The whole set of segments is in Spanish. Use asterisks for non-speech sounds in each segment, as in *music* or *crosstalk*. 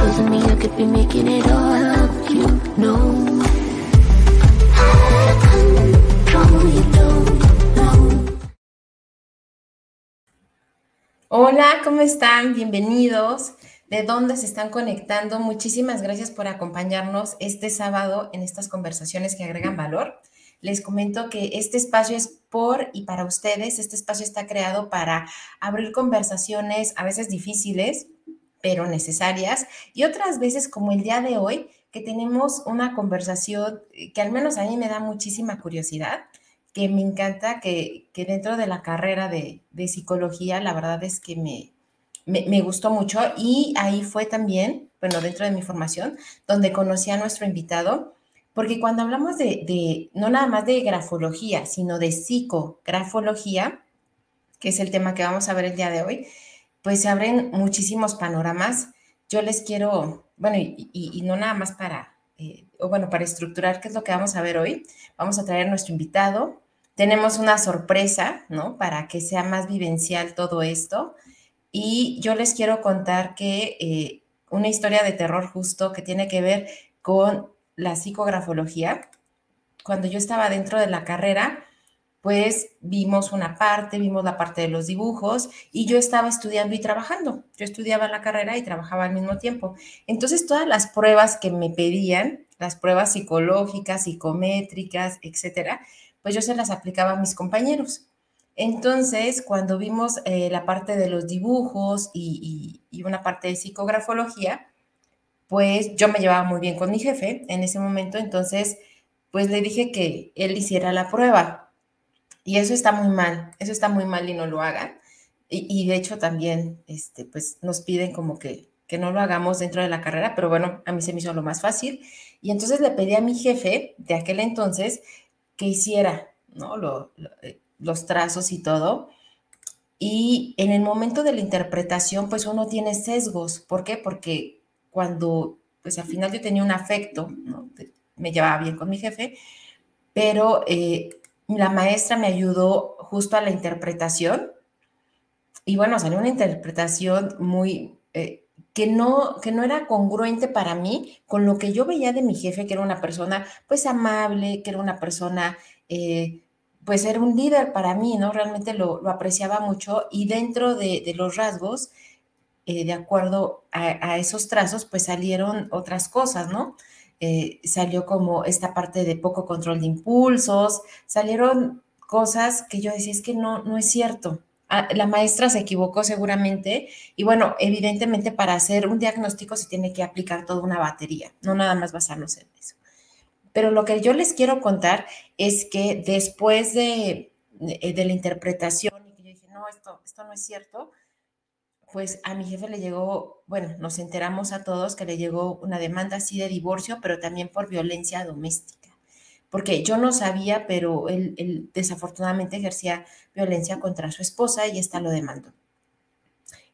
You. Hola, ¿cómo están? Bienvenidos. ¿De dónde se están conectando? Muchísimas gracias por acompañarnos este sábado en estas conversaciones que agregan valor. Les comento que este espacio es por y para ustedes. Este espacio está creado para abrir conversaciones a veces difíciles, pero necesarias, y otras veces como el día de hoy, que tenemos una conversación que al menos a mí me da muchísima curiosidad que me encanta que, dentro de la carrera de, psicología, la verdad es que me, me, gustó mucho. Y ahí fue también, bueno, dentro de mi formación, donde conocí a nuestro invitado, porque cuando hablamos de, de no nada más de grafología, sino de psicografología, que es el tema que vamos a ver el día de hoy, pues se abren muchísimos panoramas. Yo les quiero, bueno, y no nada más para eh, o bueno, para estructurar qué es lo que vamos a ver hoy, vamos a traer a nuestro invitado. Tenemos una sorpresa, ¿no? Para que sea más vivencial todo esto. Y yo les quiero contar que eh, una historia de terror justo que tiene que ver con la psicografología. Cuando yo estaba dentro de la carrera, pues vimos una parte, vimos la parte de los dibujos y yo estaba estudiando y trabajando. Yo estudiaba la carrera y trabajaba al mismo tiempo. Entonces, todas las pruebas que me pedían, las pruebas psicológicas, psicométricas, etcétera, pues yo se las aplicaba a mis compañeros. Entonces, cuando vimos eh, la parte de los dibujos y, y una parte de psicografología, pues yo me llevaba muy bien con mi jefe en ese momento, entonces, pues le dije que él hiciera la prueba y eso está muy mal, eso está muy mal y no lo hagan. Y, de hecho también, este, pues nos piden como que, que no lo hagamos dentro de la carrera, pero bueno, a mí se me hizo lo más fácil. Y entonces le pedí a mi jefe de aquel entonces que hiciera, ¿no? Eh, los trazos y todo. Y en el momento de la interpretación, pues uno tiene sesgos. ¿Por qué? Porque cuando, pues al final yo tenía un afecto, me llevaba bien con mi jefe, pero eh, la maestra me ayudó justo a la interpretación y bueno, salió una interpretación muy... Eh, que no, que no era congruente para mí con lo que yo veía de mi jefe, que era una persona pues amable, que era una persona, eh, pues era un líder para mí, ¿no? Realmente lo, apreciaba mucho y dentro de, los rasgos, eh, de acuerdo a, esos trazos, pues salieron otras cosas, ¿no? Eh, salió como esta parte de poco control de impulsos, salieron cosas que yo decía, es que no, no es cierto. Ah, la maestra se equivocó seguramente y bueno, evidentemente para hacer un diagnóstico se tiene que aplicar toda una batería, no nada más basarnos en eso. Pero lo que yo les quiero contar es que después de, de, la interpretación yo dije, no, esto no es cierto, pues a mi jefe le llegó, bueno, nos enteramos a todos que le llegó una demanda así de divorcio, pero también por violencia doméstica. Porque yo no sabía, pero él, desafortunadamente ejercía violencia contra su esposa y esta lo demandó.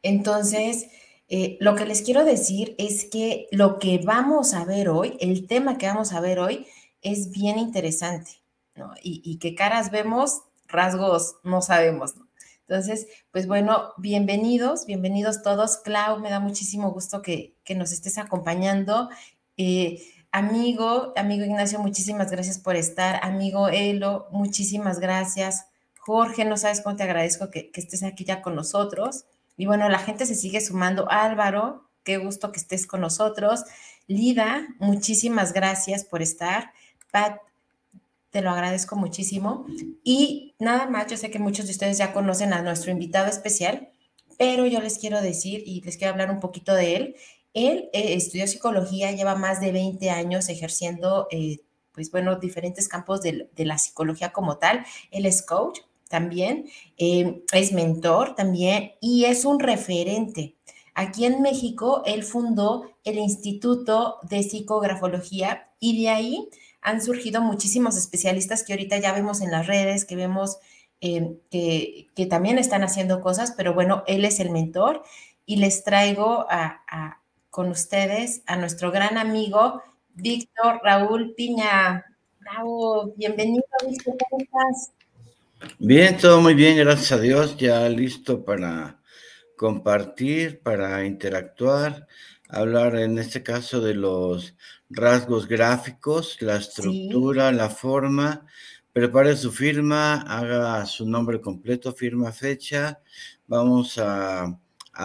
Entonces, eh, lo que les quiero decir es que lo que vamos a ver hoy, el tema que vamos a ver hoy, es bien interesante, ¿no? Y, y qué caras vemos, rasgos no sabemos, ¿no? Entonces, pues bueno, bienvenidos, bienvenidos todos. Clau, me da muchísimo gusto que, nos estés acompañando. Eh, amigo, amigo Ignacio, muchísimas gracias por estar. Amigo Elo, muchísimas gracias. Jorge, no sabes cómo te agradezco que, que estés aquí ya con nosotros. Y bueno, la gente se sigue sumando. Álvaro, qué gusto que estés con nosotros. Lida, muchísimas gracias por estar. Pat, te lo agradezco muchísimo. Y nada más, yo sé que muchos de ustedes ya conocen a nuestro invitado especial, pero yo les quiero decir y les quiero hablar un poquito de él. Él eh, estudió psicología, lleva más de 20 años ejerciendo, eh, pues bueno, diferentes campos de, la psicología como tal. Él es coach también, eh, es mentor también y es un referente Aquí en México, él fundó el Instituto de Psicografología y de ahí han surgido muchísimos especialistas que ahorita ya vemos en las redes, que vemos que, que, también están haciendo cosas, pero bueno, él es el mentor y les traigo a, con ustedes a nuestro gran amigo Víctor Raúl Piña. Bravo, bienvenido, Víctor, ¿cómo estás? Bien, todo muy bien, gracias a Dios, ya listo para compartir, para interactuar, hablar en este caso de los rasgos gráficos, la estructura, la forma, prepare su firma, haga su nombre completo, firma, fecha. Vamos a,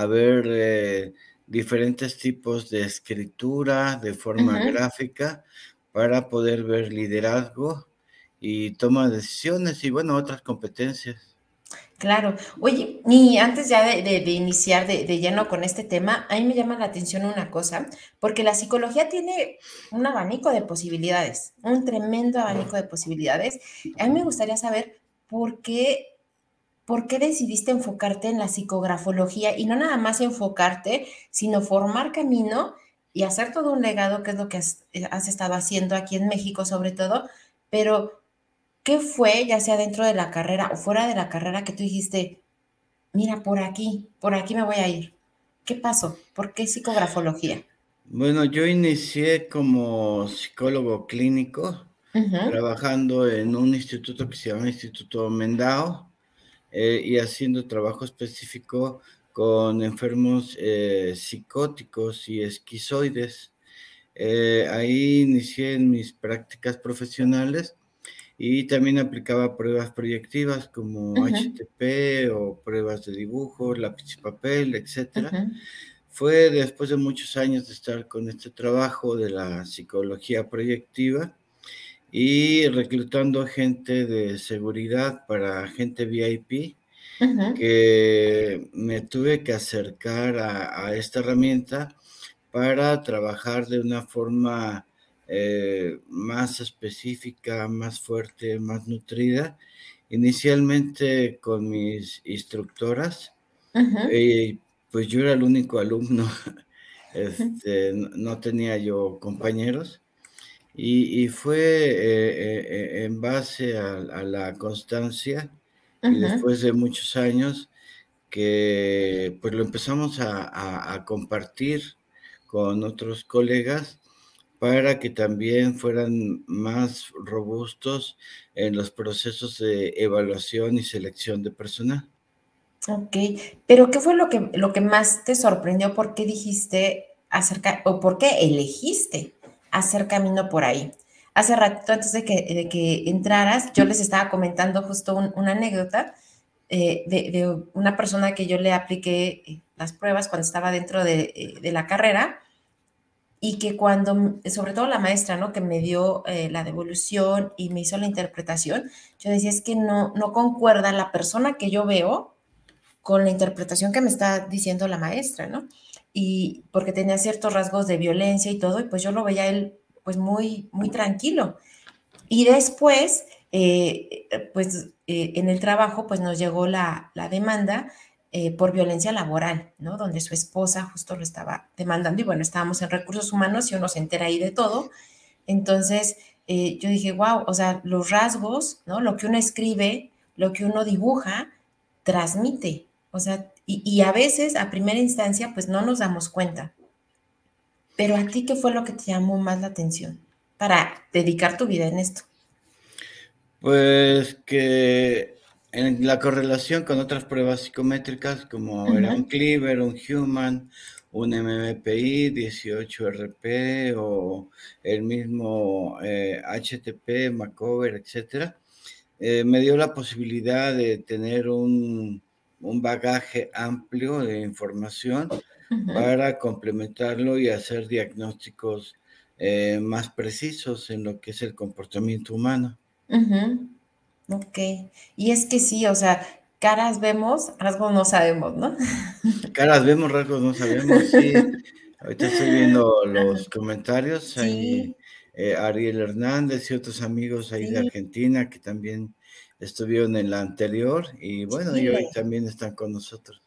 ver eh, diferentes tipos de escritura de forma gráfica para poder ver liderazgo y toma de decisiones y bueno, otras competencias. Claro. Oye, y antes ya de, iniciar de, lleno con este tema, a mí me llama la atención una cosa, porque la psicología tiene un abanico de posibilidades, un tremendo abanico de posibilidades. A mí me gustaría saber por qué, por qué decidiste enfocarte en la psicografología y no nada más enfocarte, sino formar camino y hacer todo un legado, que es lo que has, has estado haciendo aquí en México sobre todo, pero ¿Qué fue, ya sea dentro de la carrera o fuera de la carrera, que tú dijiste, mira, por aquí, por aquí me voy a ir? ¿Qué pasó? ¿Por qué psicografología? Bueno, yo inicié como psicólogo clínico, trabajando en un instituto que se llama Instituto Mendao eh, y haciendo trabajo específico con enfermos eh, psicóticos y esquizoides. Eh, ahí inicié mis prácticas profesionales y también aplicaba pruebas proyectivas como HTP o pruebas de dibujo, lápiz y papel, etc. Fue después de muchos años de estar con este trabajo de la psicología proyectiva y reclutando gente de seguridad para gente VIP, que me tuve que acercar a esta herramienta para trabajar de una forma eh, más específica, más fuerte, más nutrida. Inicialmente con mis instructoras, eh, pues yo era el único alumno, *laughs* este, no tenía yo compañeros. Y, fue eh, en base a, la constancia y después de muchos años que pues lo empezamos a compartir con otros colegas para que también fueran más robustos en los procesos de evaluación y selección de personal. Ok, pero ¿qué fue lo que, lo que más te sorprendió? ¿Por qué dijiste acerca o por qué elegiste hacer camino por ahí? Hace ratito, antes de que, de que entraras, yo les estaba comentando justo una anécdota eh, de, una persona que yo le apliqué eh, las pruebas cuando estaba dentro de, eh, de la carrera y que cuando, sobre todo la maestra, ¿no? Que me dio eh, la devolución y me hizo la interpretación, yo decía, es que no, no concuerda la persona que yo veo con la interpretación que me está diciendo la maestra, ¿no? Y porque tenía ciertos rasgos de violencia y todo, y pues yo lo veía él, pues muy, muy tranquilo. Y después, eh, pues eh, en el trabajo, pues nos llegó la, la demanda eh, por violencia laboral, ¿no? Donde su esposa justo lo estaba demandando y bueno, estábamos en recursos humanos y uno se entera ahí de todo. Entonces, eh, yo dije, wow, o sea, los rasgos, ¿no? Lo que uno escribe, lo que uno dibuja, transmite. O sea, y, y a veces, a primera instancia, pues no nos damos cuenta. Pero a ti, ¿qué fue lo que te llamó más la atención para dedicar tu vida en esto? Pues que en la correlación con otras pruebas psicométricas como era un Cleaver, un Human, un MMPI, 18RP o el mismo HTP, eh, Macover, etcétera, eh, me dio la posibilidad de tener un, bagaje amplio de información para complementarlo y hacer diagnósticos eh, más precisos en lo que es el comportamiento humano. Ok, y es que sí, o sea, caras vemos, rasgos no sabemos, ¿no? *laughs* Caras vemos, rasgos no sabemos, sí. *laughs* Ahorita estoy viendo los comentarios, ahí eh, Ariel Hernández y otros amigos ahí de Argentina que también estuvieron en la anterior y bueno, y hoy también están con nosotros.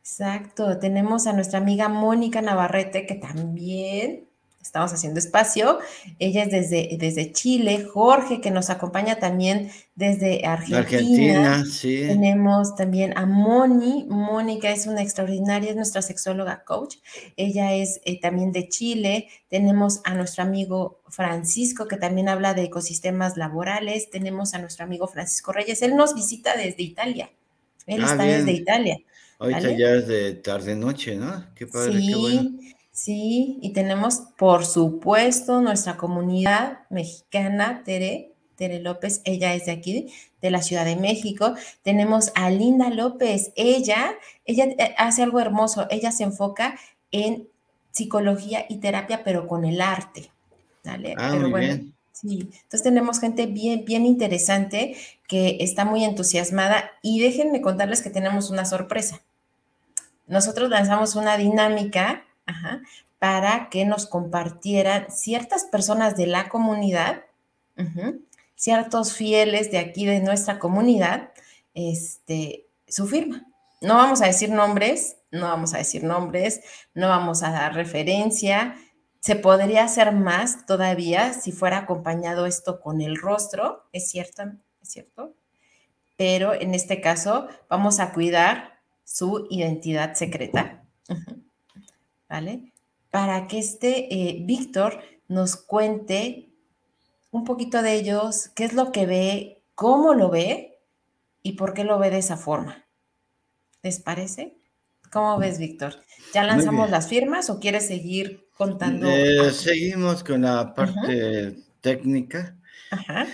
Exacto, tenemos a nuestra amiga Mónica Navarrete, que también estamos haciendo espacio. Ella es desde, desde Chile, Jorge, que nos acompaña también desde Argentina. Argentina, sí. Tenemos también a Moni. Mónica es una extraordinaria, es nuestra sexóloga coach. Ella es eh, también de Chile. Tenemos a nuestro amigo Francisco, que también habla de ecosistemas laborales. Tenemos a nuestro amigo Francisco Reyes. Él nos visita desde Italia. Él ah, está desde Italia. Ahorita ya es de tarde-noche, ¿no? Qué padre, qué bueno. Sí, y tenemos, por supuesto, nuestra comunidad mexicana, Tere, Tere López, ella es de aquí, de la Ciudad de México. Tenemos a Linda López, ella, ella eh, hace algo hermoso, ella se enfoca en psicología y terapia, pero con el arte. ¿vale? Ah, pero bueno, bien. Sí, entonces tenemos gente bien, bien interesante que está muy entusiasmada y déjenme contarles que tenemos una sorpresa. Nosotros lanzamos una dinámica para que nos compartieran ciertas personas de la comunidad, ciertos fieles de aquí de nuestra comunidad, este, su firma. No vamos a decir nombres, no vamos a decir nombres, no vamos a dar referencia. Se podría hacer más todavía si fuera acompañado esto con el rostro, es cierto, es cierto. Pero en este caso vamos a cuidar su identidad secreta. ¿Vale? Para que este eh, Víctor nos cuente un poquito de ellos, qué es lo que ve, cómo lo ve y por qué lo ve de esa forma. ¿Les parece? ¿Cómo ves, Víctor? ¿Ya lanzamos las firmas o quieres seguir contando? Eh, seguimos con la parte técnica. Ajá.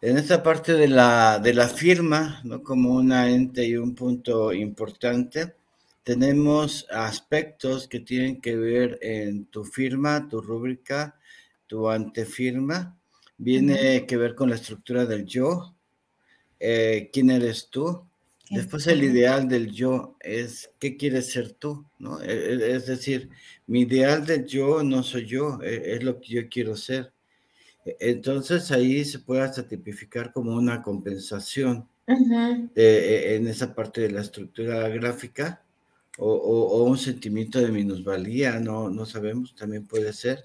En esta parte de la, de la firma, ¿no? como una ente y un punto importante, tenemos aspectos que tienen que ver en tu firma, tu rúbrica, tu antefirma. Viene que ver con la estructura del yo, eh, quién eres tú. Después el ideal del yo es qué quieres ser tú, ¿no? E, e, es decir, mi ideal del yo no soy yo, e, es lo que yo quiero ser. Entonces ahí se puede hasta tipificar como una compensación en esa parte de la estructura gráfica o, un sentimiento de minusvalía, no, no sabemos, también puede ser.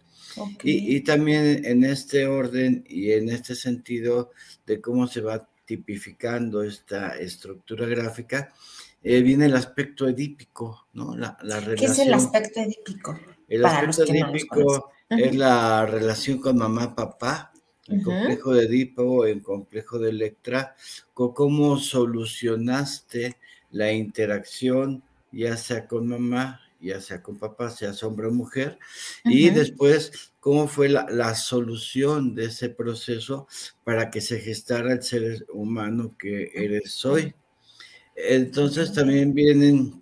Y, también en este orden y en este sentido de cómo se va tipificando esta estructura gráfica, eh, viene el aspecto edípico, ¿no? La, relación, ¿Qué es el aspecto edípico? El aspecto edípico es la relación con mamá, papá, el complejo de Edipo, el complejo de Electra, cómo solucionaste la interacción ya sea con mamá, ya sea con papá, sea hombre o mujer, y después cómo fue la, solución de ese proceso para que se gestara el ser humano que eres hoy. Entonces también vienen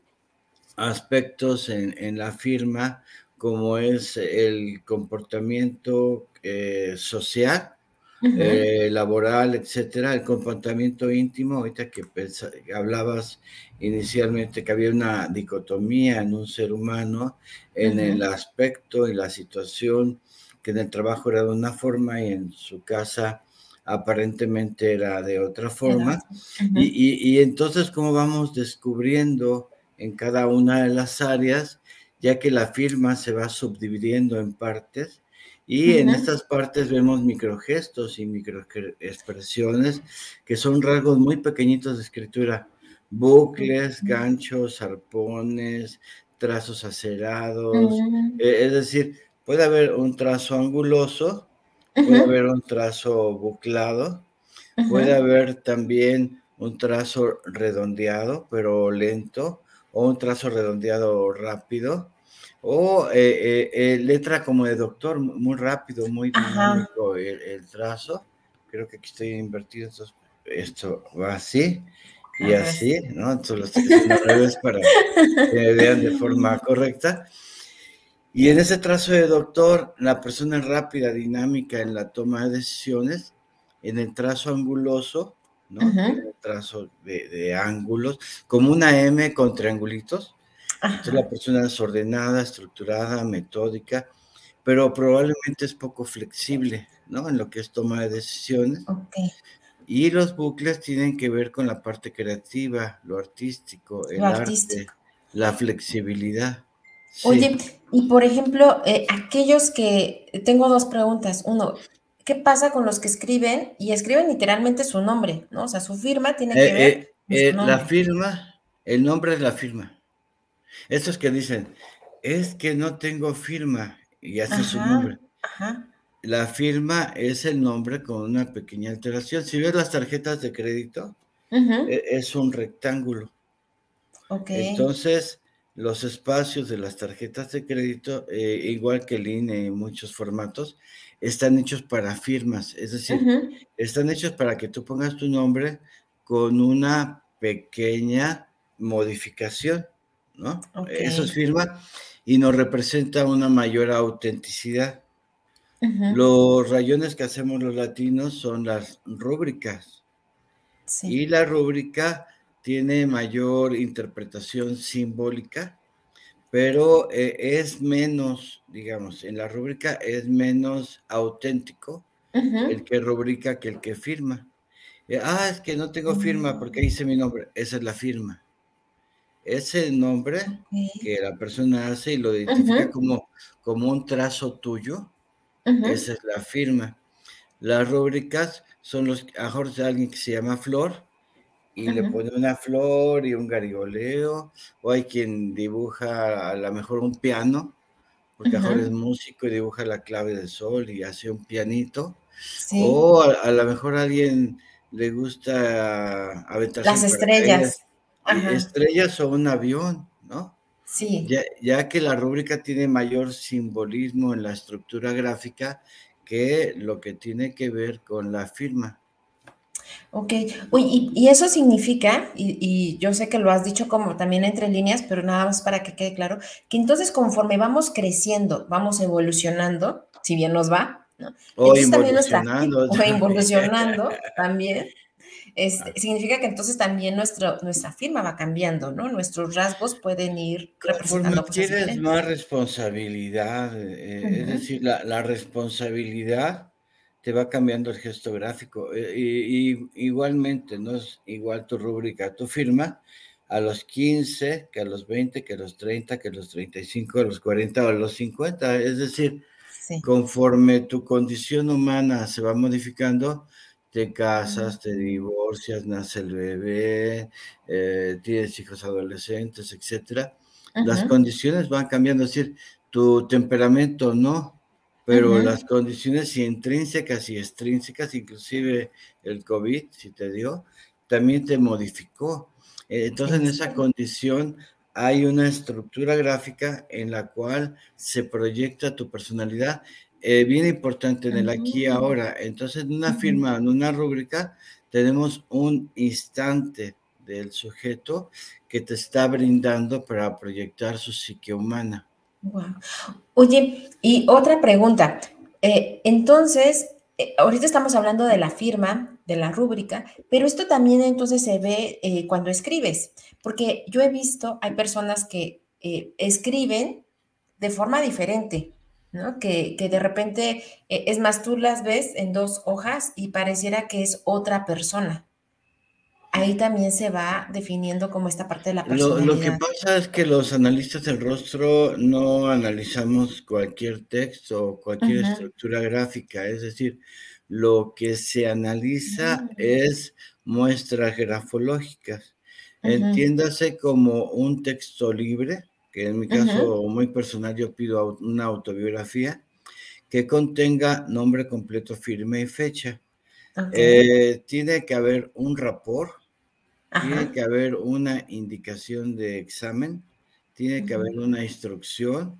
aspectos en, la firma como es el comportamiento eh, social, eh, laboral, etcétera, el comportamiento íntimo, ahorita que hablabas inicialmente que había una dicotomía en un ser humano, en el aspecto y la situación, que en el trabajo era de una forma y en su casa aparentemente era de otra forma. y, y entonces, ¿cómo vamos descubriendo en cada una de las áreas, ya que la firma se va subdividiendo en partes? Y en estas partes vemos microgestos y microexpresiones que son rasgos muy pequeñitos de escritura. Bucles, ganchos, arpones, trazos acerados. Mm. E, es decir, puede haber un trazo anguloso, puede haber un trazo buclado, puede haber también un trazo redondeado, pero lento, o un trazo redondeado rápido o eh, eh, letra como de doctor, muy rápido, muy dinámico el, trazo. Creo que aquí estoy invertido, esto va así y así, ¿no? Entonces lo estoy haciendo al revés para que me vean de forma correcta. Y en ese trazo de doctor, la persona es rápida, dinámica en la toma de decisiones. En el trazo anguloso, ¿no? En el trazo de, de, ángulos, como una M con triangulitos, entonces la persona es ordenada, estructurada, metódica, pero probablemente es poco flexible, ¿no? En lo que es toma de decisiones. Y los bucles tienen que ver con la parte creativa, lo artístico, el arte. la flexibilidad. Oye, y por ejemplo, eh, aquellos que, tengo dos preguntas. Uno, ¿qué pasa con los que escriben y escriben literalmente su nombre, ¿no? O sea, su firma tiene que ver. Eh, la firma, el nombre es la firma. Esos que dicen, es que no tengo firma y hace su nombre. La firma es el nombre con una pequeña alteración. Si ves las tarjetas de crédito, e, es un rectángulo. Entonces, los espacios de las tarjetas de crédito, eh, igual que el INE en muchos formatos, están hechos para firmas. Es decir, están hechos para que tú pongas tu nombre con una pequeña modificación, ¿no? Eso es firma y nos representa una mayor autenticidad. Los rayones que hacemos los latinos son las rúbricas. Y la rúbrica tiene mayor interpretación simbólica, pero eh, es menos, digamos, en la rúbrica es menos auténtico el que rubrica que el que firma. Eh, ah, es que no tengo firma porque hice mi nombre. Esa es la firma ese nombre que la persona hace y lo identifica como, como un trazo tuyo, esa es la firma. Las rúbricas son los, mejor de alguien que se llama Flor y le pone una flor y un garigoleo, o hay quien dibuja a lo mejor un piano, porque mejor es músico y dibuja la clave del sol y hace un pianito, o a, lo mejor a alguien le gusta aventar las estrellas estrellas o un avión, ¿no? Sí. Ya, que la rúbrica tiene mayor simbolismo en la estructura gráfica que lo que tiene que ver con la firma. Ok, Uy, y, eso significa, y, yo sé que lo has dicho como también entre líneas, pero nada más para que quede claro, que entonces conforme vamos creciendo, vamos evolucionando, si bien nos va, ¿no? O involucionando. *laughs* o involucionando también, significa que entonces también nuestro, nuestra firma va cambiando, ¿no? Nuestros rasgos pueden ir representando cosas tienes más responsabilidad, eh, es decir, la, responsabilidad te va cambiando el gesto gráfico. Eh, y, igualmente, no es igual tu rúbrica, tu firma a los 15, que a los 20, que a los 30, que a los 35, a los 40 o a los 50. Es decir, conforme tu condición humana se va modificando, te casas, te divorcias, nace el bebé, eh, tienes hijos adolescentes, etcétera, las condiciones van cambiando, es decir, tu temperamento no, pero las condiciones intrínsecas y extrínsecas, inclusive el COVID, si te dio, también te modificó. Entonces, en esa condición hay una estructura gráfica en la cual se proyecta tu personalidad eh, bien importante en el aquí y ahora. Entonces, en una firma, en una rúbrica, tenemos un instante del sujeto que te está brindando para proyectar su psique humana. Oye, y otra pregunta. Eh, entonces, eh, ahorita estamos hablando de la firma, de la rúbrica, pero esto también entonces se ve cuando escribes, porque yo he visto, hay personas que escriben de forma diferente. Que, de repente, eh, es más, tú las ves en dos hojas y pareciera que es otra persona. Ahí también se va definiendo como esta parte de la personalidad. Lo, que pasa es que los analistas del rostro no analizamos cualquier texto o cualquier estructura gráfica, es decir, lo que se analiza mm. es muestras grafológicas. Entiéndase como un texto libre, que en mi caso muy personal yo pido una autobiografía que contenga nombre completo, firme y fecha. Eh, tiene que haber un rapport, tiene que haber una indicación de examen, tiene que haber una instrucción,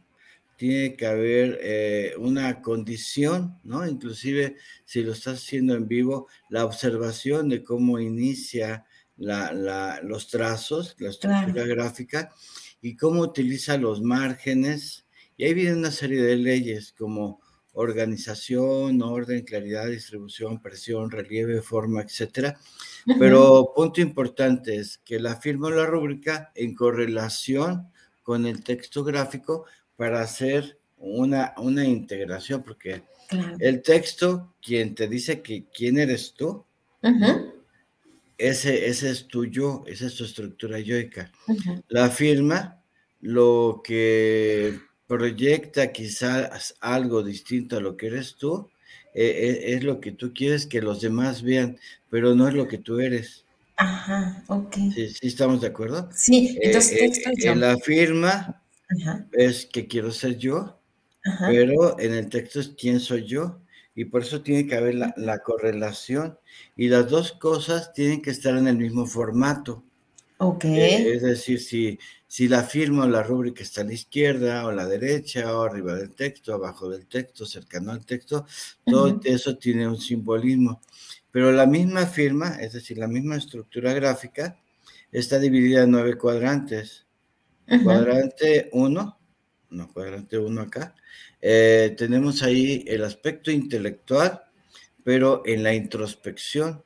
tiene que haber eh, una condición, ¿no? Inclusive si lo estás haciendo en vivo, la observación de cómo inicia los trazos, la estructura gráfica y cómo utiliza los márgenes. Y ahí viene una serie de leyes como organización, orden, claridad, distribución, presión, relieve, forma, etcétera. Pero punto importante es que la firma la rúbrica en correlación con el texto gráfico para hacer una, una integración, porque el texto, quien te dice que quién eres tú, ese, ese es tu yo, esa es tu estructura yoica. La firma lo que proyecta quizás algo distinto a lo que eres tú, e, e, es lo que tú quieres que los demás vean, pero no es lo que tú eres. Ajá, ok. Sí, sí estamos de acuerdo. Sí, entonces eh, yo. En la firma es que quiero ser yo, pero en el texto es quién soy yo, y por eso tiene que haber la, la correlación, y las dos cosas tienen que estar en el mismo formato. Ok. Eh, es decir, si, si la firma o la rúbrica está a la izquierda o a la derecha o arriba del texto, abajo del texto, cercano al texto, todo eso tiene un simbolismo. Pero la misma firma, es decir, la misma estructura gráfica, está dividida en nueve cuadrantes. Cuadrante 1, no, cuadrante 1 acá, eh, tenemos ahí el aspecto intelectual, pero en la introspección.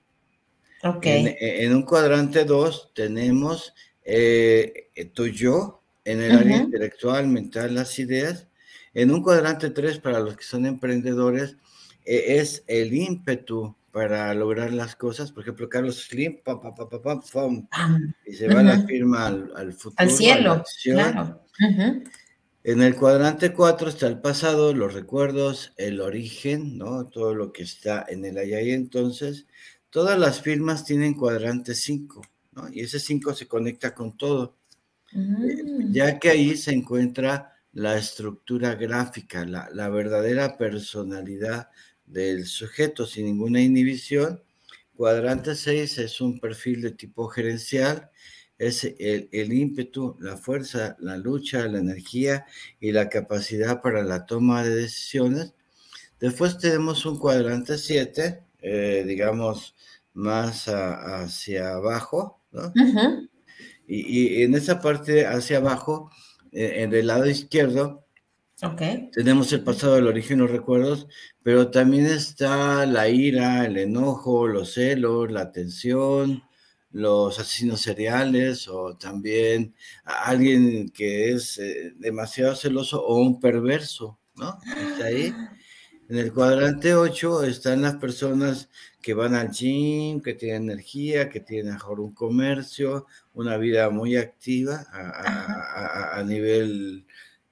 En, un cuadrante 2 tenemos eh, tu yo en el área intelectual, mental, las ideas. En un cuadrante 3, para los que son emprendedores, e, es el ímpetu para lograr las cosas. Por ejemplo, Carlos Slim, pam, pam, pam, pam, y se va la firma al, futuro. Al cielo, claro. En el cuadrante 4 está el pasado, los recuerdos, el origen, ¿no? Todo lo que está en el allá y entonces. Todas las firmas tienen cuadrante 5, ¿no? Y ese 5 se conecta con todo, mm. ya que ahí se encuentra la estructura gráfica, la, la, verdadera personalidad del sujeto sin ninguna inhibición. Cuadrante 6 es un perfil de tipo gerencial, es el, el, ímpetu, la fuerza, la lucha, la energía y la capacidad para la toma de decisiones. Después tenemos un cuadrante 7, eh, digamos, más hacia abajo, ¿no? y, en esa parte hacia abajo, eh, en el lado izquierdo, okay. tenemos el pasado, el origen, los recuerdos, pero también está la ira, el enojo, los celos, la tensión, los asesinos seriales o también alguien que es eh, demasiado celoso o un perverso, ¿no? Está ahí. En el cuadrante 8 están las personas que van al gym, que tienen energía, que tienen mejor un comercio, una vida muy activa a, nivel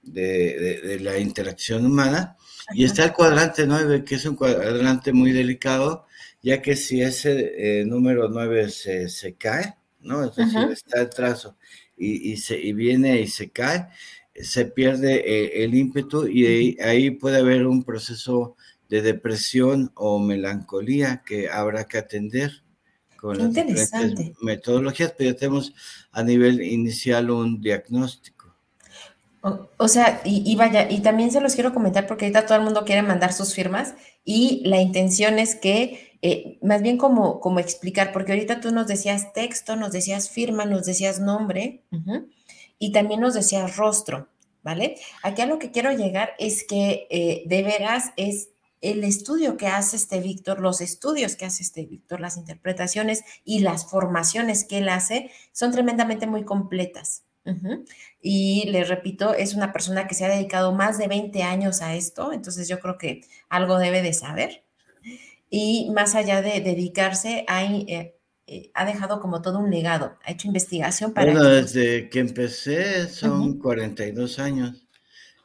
de, la interacción humana. Y está el cuadrante 9, que es un cuadrante muy delicado, ya que si ese eh, número 9 se, se, cae, ¿no? Es decir, está el trazo y, y, se, y viene y se cae, se pierde eh, el ímpetu y ahí, puede haber un proceso de depresión o melancolía que habrá que atender con las diferentes metodologías, pero ya tenemos a nivel inicial un diagnóstico. O, sea, y, vaya, y también se los quiero comentar porque ahorita todo el mundo quiere mandar sus firmas y la intención es que, eh, más bien como, como explicar, porque ahorita tú nos decías texto, nos decías firma, nos decías nombre, y también nos decía rostro, ¿vale? Aquí a lo que quiero llegar es que eh, de veras es el estudio que hace este Víctor, los estudios que hace este Víctor, las interpretaciones y las formaciones que él hace son tremendamente muy completas. Y le repito, es una persona que se ha dedicado más de 20 años a esto, entonces yo creo que algo debe de saber. Y más allá de dedicarse a, eh, eh, ha dejado como todo un legado, ha hecho investigación para... Bueno, desde que empecé son 42 años.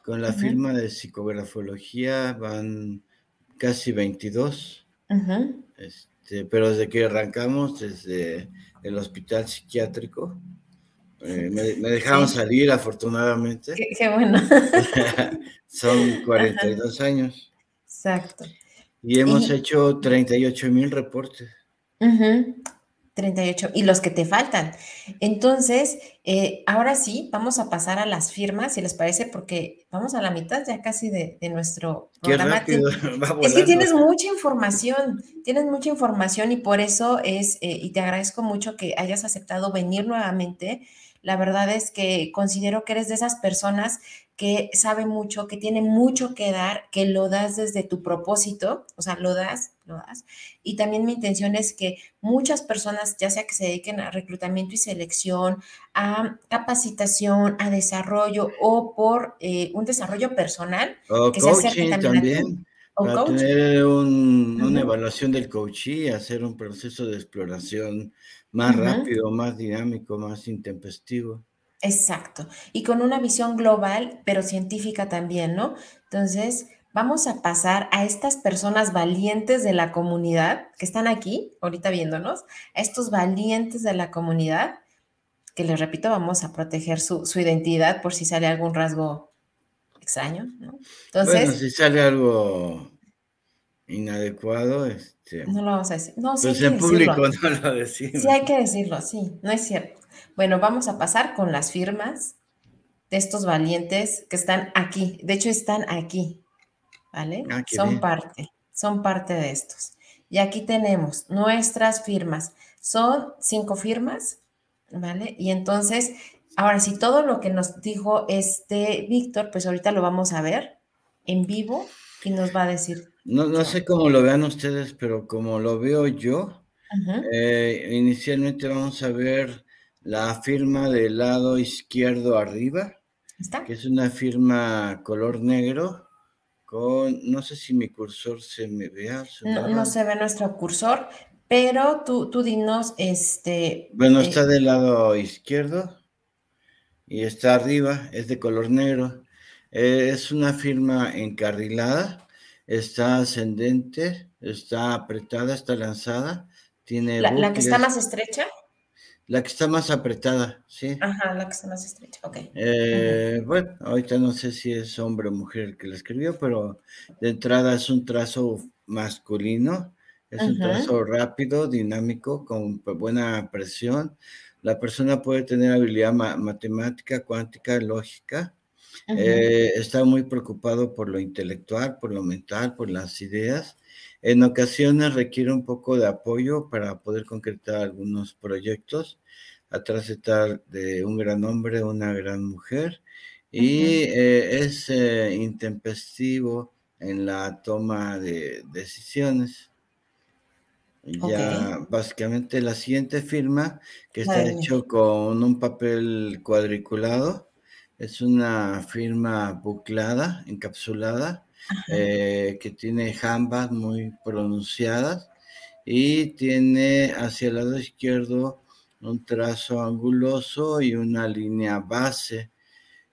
Con la firma de psicografología van casi 22. este, pero desde que arrancamos, desde el hospital psiquiátrico, eh, me, dejaron salir afortunadamente. Qué, bueno. *laughs* son 42 años. Exacto. Y hemos hecho 38 mil reportes. 38 y los que te faltan. Entonces, eh, ahora sí, vamos a pasar a las firmas, si les parece, porque vamos a la mitad ya casi de, nuestro programa. *laughs* es que tienes mucha información, tienes mucha información y por eso es, eh, y te agradezco mucho que hayas aceptado venir nuevamente. La verdad es que considero que eres de esas personas que sabe mucho, que tiene mucho que dar, que lo das desde tu propósito, o sea, lo das, lo das. Y también mi intención es que muchas personas, ya sea que se dediquen a reclutamiento y selección, a capacitación, a desarrollo o por eh, un desarrollo personal, o que coaching se también. Para tener una evaluación del coaching, hacer un proceso de exploración más rápido, más dinámico, más intempestivo. Exacto. Y con una visión global, pero científica también, ¿no? Entonces, vamos a pasar a estas personas valientes de la comunidad que están aquí, ahorita viéndonos, a estos valientes de la comunidad, que les repito, vamos a proteger su, su identidad por si sale algún rasgo extraño, ¿no? Entonces, bueno, si sale algo inadecuado, este, no lo vamos a decir. No, sí pues en público *laughs* no lo decimos. Sí hay que decirlo, sí, no es cierto. Bueno, vamos a pasar con las firmas de estos valientes que están aquí. De hecho, están aquí, ¿vale? Ah, son parte, son parte de estos. Y aquí tenemos nuestras firmas. Son cinco firmas, ¿vale? Y entonces, ahora sí, todo lo que nos dijo este Víctor, pues ahorita lo vamos a ver en vivo y nos va a decir. No, no sé cómo lo vean ustedes, pero como lo veo yo, eh, inicialmente vamos a ver la firma del lado izquierdo arriba, que es una firma color negro, con, no sé si mi cursor se me vea. no, se ve nuestro cursor, pero tú, tú dinos, este... Bueno, eh, está del lado izquierdo y está arriba, es de color negro. Eh, es una firma encarrilada, está ascendente, está apretada, está lanzada, tiene... ¿La, que está más estrecha? La que está más apretada, sí. Ajá, la que está más estrecha, ok. Eh, bueno, ahorita no sé si es hombre o mujer el que la escribió, pero de entrada es un trazo masculino, es un trazo rápido, dinámico, con buena presión. La persona puede tener habilidad matemática, cuántica, lógica. Eh, está muy preocupado por lo intelectual, por lo mental, por las ideas. En ocasiones requiere un poco de apoyo para poder concretar algunos proyectos. Atrás está de un gran hombre, una gran mujer, y eh, es eh, intempestivo en la toma de decisiones. Ya básicamente la siguiente firma, que está hecho con un papel cuadriculado, es una firma buclada, encapsulada, eh, que tiene jambas muy pronunciadas y tiene hacia el lado izquierdo un trazo anguloso y una línea base.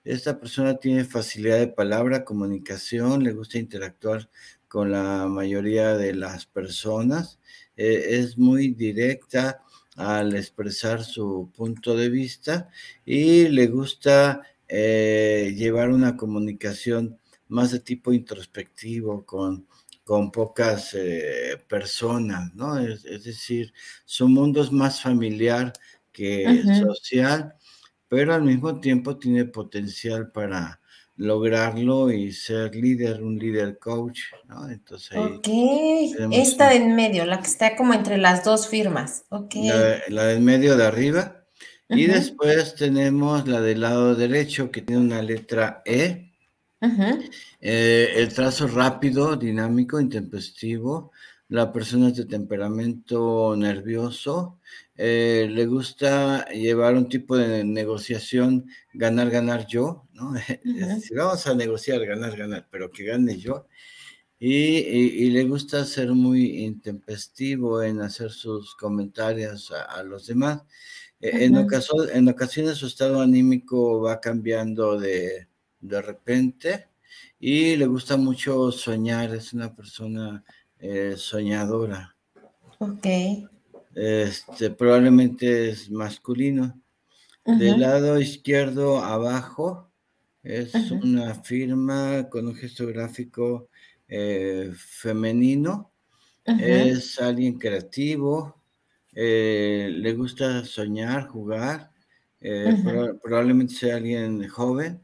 Esta persona tiene facilidad de palabra, comunicación, le gusta interactuar con la mayoría de las personas, eh, es muy directa al expresar su punto de vista y le gusta eh, llevar una comunicación más de tipo introspectivo, con, con pocas eh, personas, ¿no? Es, decir, su mundo es más familiar que social, pero al mismo tiempo tiene potencial para lograrlo y ser líder, un líder coach, ¿no? Entonces Ok, esta de en medio, la que está como entre las dos firmas, ok. La, de en medio de arriba. Y después tenemos la del lado derecho que tiene una letra E, eh, el trazo rápido, dinámico, intempestivo. La persona es de temperamento nervioso. Eh, le gusta llevar un tipo de negociación, ganar, ganar yo, ¿no? *laughs* si vamos a negociar, ganar, ganar, pero que gane yo. Y, le gusta ser muy intempestivo en hacer sus comentarios a, los demás. Eh, en, en ocasiones su estado anímico va cambiando de, de repente y le gusta mucho soñar, es una persona eh, soñadora. Ok. Este, probablemente es masculino. Del lado izquierdo abajo es una firma con un gesto gráfico eh, femenino. Es alguien creativo, eh, le gusta soñar, jugar. probablemente sea alguien joven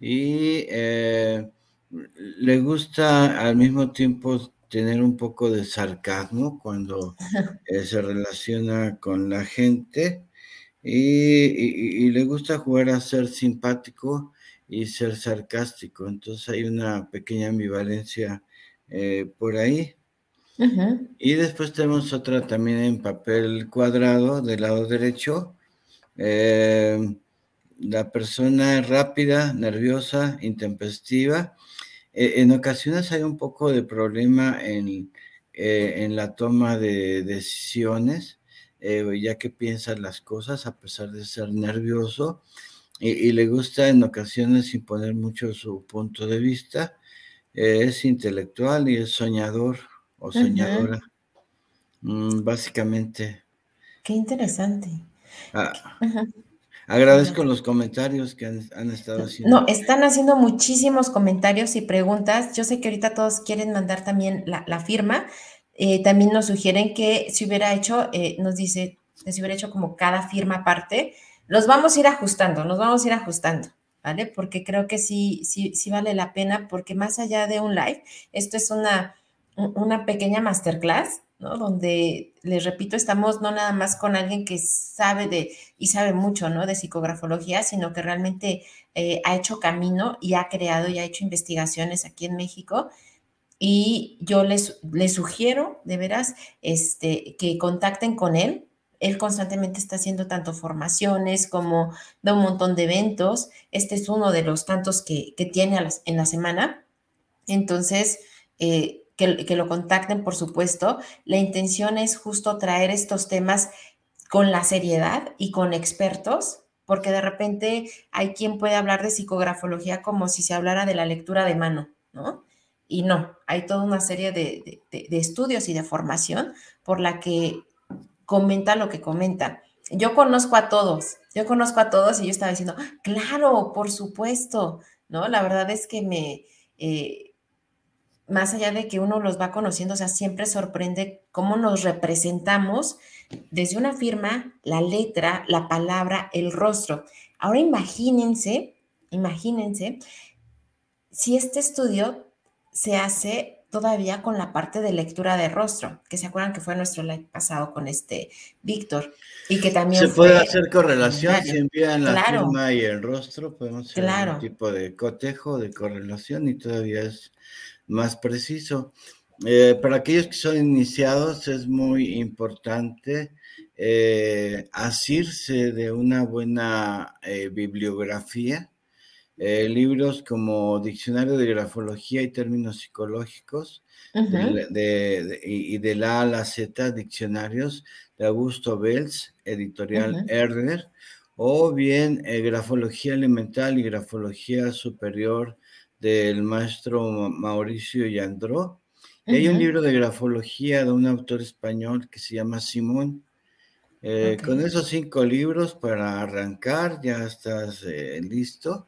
y eh, le gusta al mismo tiempo tener un poco de sarcasmo cuando eh, se relaciona con la gente y, le gusta jugar a ser simpático y ser sarcástico. Entonces hay una pequeña ambivalencia eh, por ahí. Y después tenemos otra también en papel cuadrado del lado derecho la persona es rápida, nerviosa, intempestiva. Eh, en ocasiones hay un poco de problema en, eh, la toma de decisiones, eh, ya que piensa las cosas a pesar de ser nervioso. y, le gusta en ocasiones imponer mucho su punto de vista. es intelectual y es soñador o soñadora. Mm, básicamente. Qué interesante. Ah, agradezco los comentarios que han, estado haciendo. No, están haciendo muchísimos comentarios y preguntas. Yo sé que ahorita todos quieren mandar también la, firma. Eh, también nos sugieren que si hubiera hecho, eh, nos dice, que si hubiera hecho como cada firma aparte, los vamos a ir ajustando, nos vamos a ir ajustando. ¿Vale? Porque creo que sí, sí, sí vale la pena, porque más allá de un live, esto es una, una pequeña masterclass ¿no? Donde, les repito, estamos no nada más con alguien que sabe de y sabe mucho, ¿no? De psicografología, sino que realmente eh, ha hecho camino y ha creado y ha hecho investigaciones aquí en México. Y yo les, les sugiero, de veras, este, que contacten con él. Él constantemente está haciendo tanto formaciones como de un montón de eventos. Este es uno de los tantos que, que tiene en la semana. Entonces, eh, que, lo contacten, por supuesto. La intención es justo traer estos temas con la seriedad y con expertos, porque de repente hay quien puede hablar de psicografología como si se hablara de la lectura de mano, ¿no? Y no, hay toda una serie de, estudios y de formación por la que comenta lo que comenta. Yo conozco a todos, yo conozco a todos y yo estaba diciendo, claro, por supuesto, ¿no? La verdad es que me... Eh, más allá de que uno los va conociendo, o sea, siempre sorprende cómo nos representamos desde una firma, la letra, la palabra, el rostro. Ahora imagínense, imagínense, si este estudio se hace todavía con la parte de lectura de rostro, que se acuerdan que fue nuestro live pasado con este Víctor, y que también... Se puede hacer correlación, si envían la firma y el rostro, podemos hacer un tipo de cotejo, de correlación, y todavía es más preciso. Eh, para aquellos que son iniciados es muy importante eh, asirse de una buena eh, bibliografía, libros como Diccionario de Grafología y Términos Psicológicos y de la A a la Z, diccionarios de Augusto Belz, editorial Erder, o bien Grafología Elemental y Grafología Superior del maestro Mauricio Yandró. Y hay un libro de grafología de un autor español que se llama Simón. Eh, con esos cinco libros para arrancar ya estás eh, listo.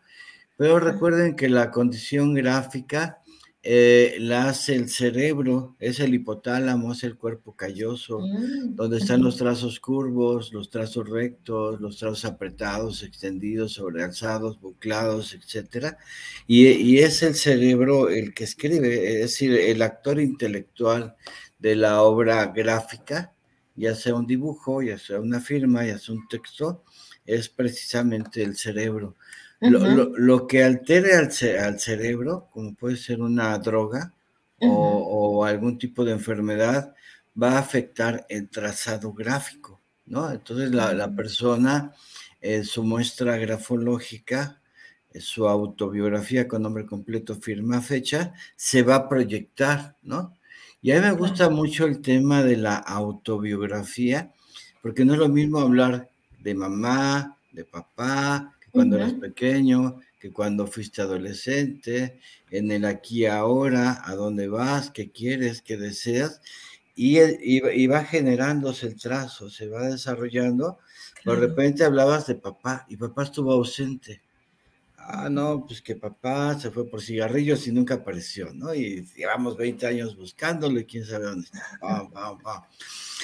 Pero recuerden que la condición gráfica eh, la hace el cerebro, es el hipotálamo, es el cuerpo calloso, mm, donde están los *laughs* trazos curvos, los trazos rectos, los trazos apretados, extendidos, sobrealzados, buclados, etc. Y, y, es el cerebro el que escribe, es decir, el actor intelectual de la obra gráfica, ya sea un dibujo, ya sea una firma, ya sea un texto, es precisamente el cerebro lo, que altere al, cerebro, como puede ser una droga o, algún tipo de enfermedad, va a afectar el trazado gráfico, ¿no? Entonces la, persona, en su muestra grafológica, su autobiografía con nombre completo, firma, fecha, se va a proyectar, ¿no? Y a mí me gusta mucho el tema de la autobiografía, porque no es lo mismo hablar de mamá, de papá, cuando eras pequeño, que cuando fuiste adolescente, en el aquí ahora, a dónde vas, qué quieres, qué deseas, y, y, va generándose el trazo, se va desarrollando. De repente hablabas de papá y papá estuvo ausente. Ah, no, pues que papá se fue por cigarrillos y nunca apareció, ¿no? Y llevamos 20 años buscándolo y quién sabe dónde está.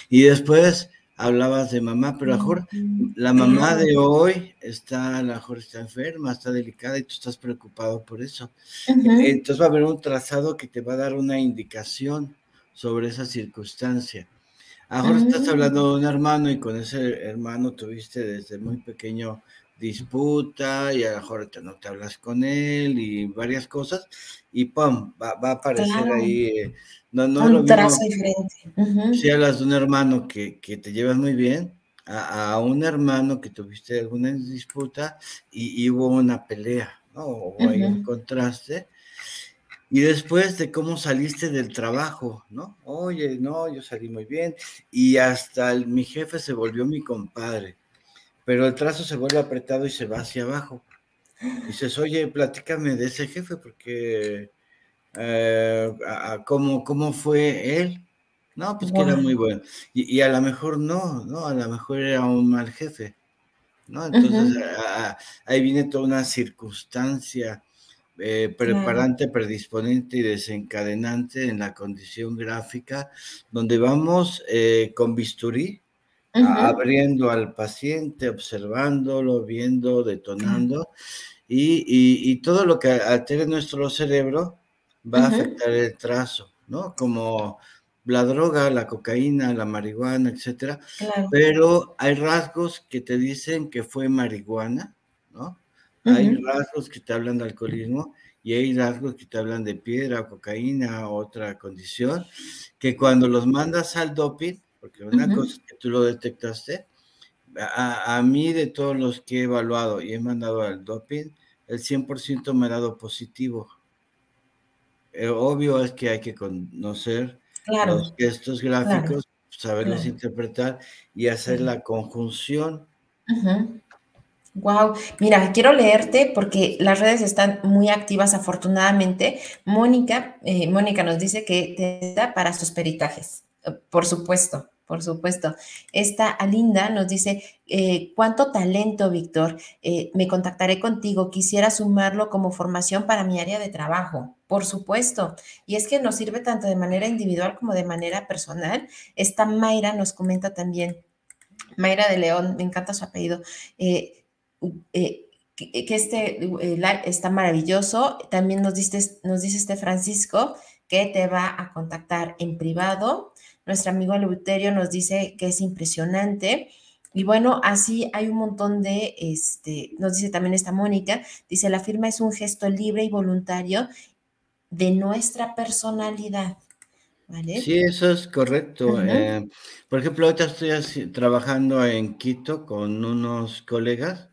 Y después hablabas de mamá, pero a lo mejor la mamá de hoy está, a lo mejor está enferma, está delicada y tú estás preocupado por eso. Entonces va a haber un trazado que te va a dar una indicación sobre esa circunstancia. A lo mejor estás hablando de un hermano y con ese hermano tuviste desde muy pequeño disputa y a lo mejor no te hablas con él y varias cosas y ¡pum! Va, a aparecer ahí. Eh, no, no un trazo diferente. Si hablas de un hermano que, te llevas muy bien, a, un hermano que tuviste alguna disputa y, hubo una pelea, ¿no? O hay un contraste. Y después de cómo saliste del trabajo, ¿no? Oye, no, yo salí muy bien. Y hasta mi jefe se volvió mi compadre pero el trazo se vuelve apretado y se va hacia abajo. Dices, oye, platícame de ese jefe, porque eh, ¿cómo, ¿cómo, fue él? No, pues que era muy bueno. Y, a lo mejor no, ¿no? A lo mejor era un mal jefe, ¿no? Entonces ahí viene toda una circunstancia eh, preparante, predisponente y desencadenante en la condición gráfica, donde vamos eh, con bisturí, abriendo al paciente, observándolo, viendo, detonando, y, todo lo que altere nuestro cerebro va a afectar el trazo, ¿no? Como la droga, la cocaína, la marihuana, etcétera. Pero hay rasgos que te dicen que fue marihuana, ¿no? Hay rasgos que te hablan de alcoholismo y hay rasgos que te hablan de piedra, cocaína, otra condición, que cuando los mandas al doping, porque una cosa es que tú lo detectaste, a, a, mí de todos los que he evaluado y he mandado al doping, el 100% me ha dado positivo. Eh, obvio es que hay que conocer los gestos gráficos, saberlos interpretar y hacer la conjunción. Wow, mira, quiero leerte porque las redes están muy activas afortunadamente. Mónica, eh, Mónica nos dice que te da para sus peritajes. Por supuesto, por supuesto. Esta Alinda nos dice, eh, ¿cuánto talento, Víctor? Eh, me contactaré contigo, quisiera sumarlo como formación para mi área de trabajo. Por supuesto. Y es que nos sirve tanto de manera individual como de manera personal. Esta Mayra nos comenta también, Mayra de León, me encanta su apellido, eh, que, este está maravilloso. También nos dice, nos dice este Francisco que te va a contactar en privado nuestro amigo Eleuterio nos dice que es impresionante. Y bueno, así hay un montón de, este, nos dice también esta Mónica, dice, la firma es un gesto libre y voluntario de nuestra personalidad. ¿Vale? Sí, eso es correcto. Eh, por ejemplo, ahorita estoy trabajando en Quito con unos colegas